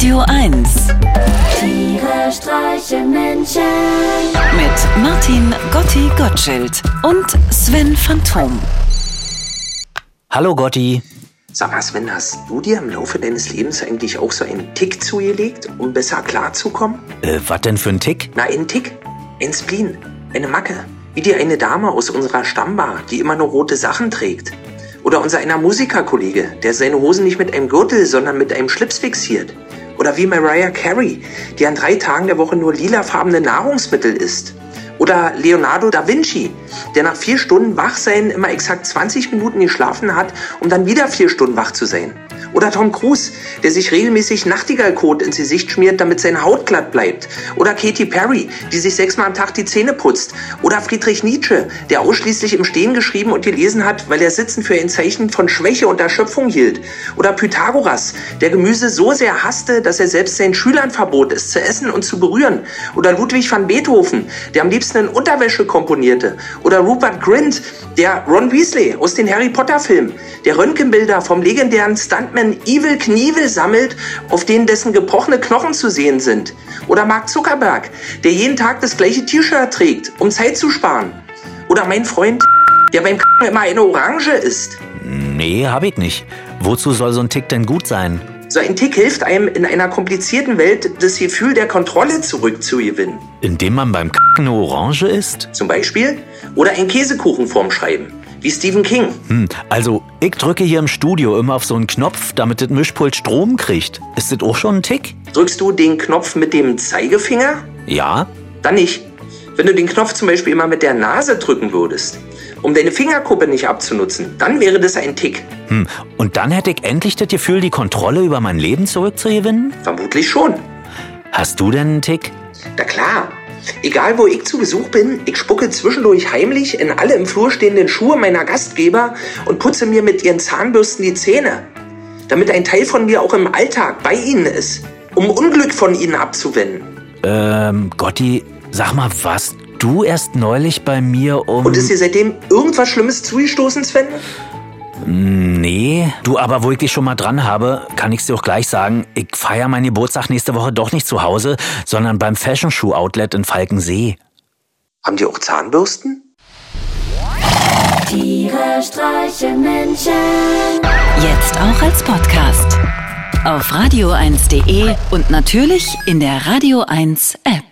Radio 1 Tiere streichen Menschen. mit Martin Gotti Gottschild und Sven Phantom. Hallo Gotti. Sag mal, Sven, hast du dir im Laufe deines Lebens eigentlich auch so einen Tick zugelegt, um besser klarzukommen? Äh, was denn für ein Tick? Na, einen Tick, ein Spleen, eine Macke. Wie die eine Dame aus unserer Stammbar, die immer nur rote Sachen trägt. Oder unser einer Musikerkollege, der seine Hosen nicht mit einem Gürtel, sondern mit einem Schlips fixiert. Oder wie Mariah Carey, die an drei Tagen der Woche nur lilafarbene Nahrungsmittel isst. Oder Leonardo da Vinci, der nach vier Stunden Wachsein immer exakt 20 Minuten geschlafen hat, um dann wieder vier Stunden wach zu sein. Oder Tom Cruise, der sich regelmäßig Nachtigallkot ins Gesicht schmiert, damit seine Haut glatt bleibt. Oder Katy Perry, die sich sechsmal am Tag die Zähne putzt. Oder Friedrich Nietzsche, der ausschließlich im Stehen geschrieben und gelesen hat, weil er Sitzen für ein Zeichen von Schwäche und Erschöpfung hielt. Oder Pythagoras, der Gemüse so sehr hasste, dass er selbst seinen Schülern verbot, es zu essen und zu berühren. Oder Ludwig van Beethoven, der am liebsten in Unterwäsche komponierte. Oder Rupert Grint, der Ron Weasley aus den Harry Potter Filmen, der Röntgenbilder vom legendären Stuntman Evil Knievel sammelt, auf denen dessen gebrochene Knochen zu sehen sind. Oder Mark Zuckerberg, der jeden Tag das gleiche T-Shirt trägt, um Zeit zu sparen. Oder mein Freund, der beim Kacken immer eine Orange isst. Nee, hab ich nicht. Wozu soll so ein Tick denn gut sein? So ein Tick hilft einem in einer komplizierten Welt, das Gefühl der Kontrolle zurückzugewinnen. Indem man beim Kacken eine Orange isst? Zum Beispiel. Oder ein Käsekuchen vorm Schreiben. Wie Stephen King. Hm, also ich drücke hier im Studio immer auf so einen Knopf, damit das Mischpult Strom kriegt. Ist das auch schon ein Tick? Drückst du den Knopf mit dem Zeigefinger? Ja. Dann nicht. Wenn du den Knopf zum Beispiel immer mit der Nase drücken würdest, um deine Fingerkuppe nicht abzunutzen, dann wäre das ein Tick. Hm. Und dann hätte ich endlich das Gefühl, die Kontrolle über mein Leben zurückzugewinnen? Vermutlich schon. Hast du denn einen Tick? Na klar. Egal wo ich zu Besuch bin, ich spucke zwischendurch heimlich in alle im Flur stehenden Schuhe meiner Gastgeber und putze mir mit ihren Zahnbürsten die Zähne. Damit ein Teil von mir auch im Alltag bei ihnen ist, um Unglück von ihnen abzuwenden. Ähm, Gotti, sag mal, warst du erst neulich bei mir um... Und ist dir seitdem irgendwas Schlimmes zugestoßen, Sven? Nee, du, aber wo ich dich schon mal dran habe, kann ich dir auch gleich sagen, ich feiere meinen Geburtstag nächste Woche doch nicht zu Hause, sondern beim Fashion Shoe Outlet in Falkensee. Haben die auch Zahnbürsten? Tiere streichen Menschen. Jetzt auch als Podcast. Auf radio1.de und natürlich in der Radio 1 App.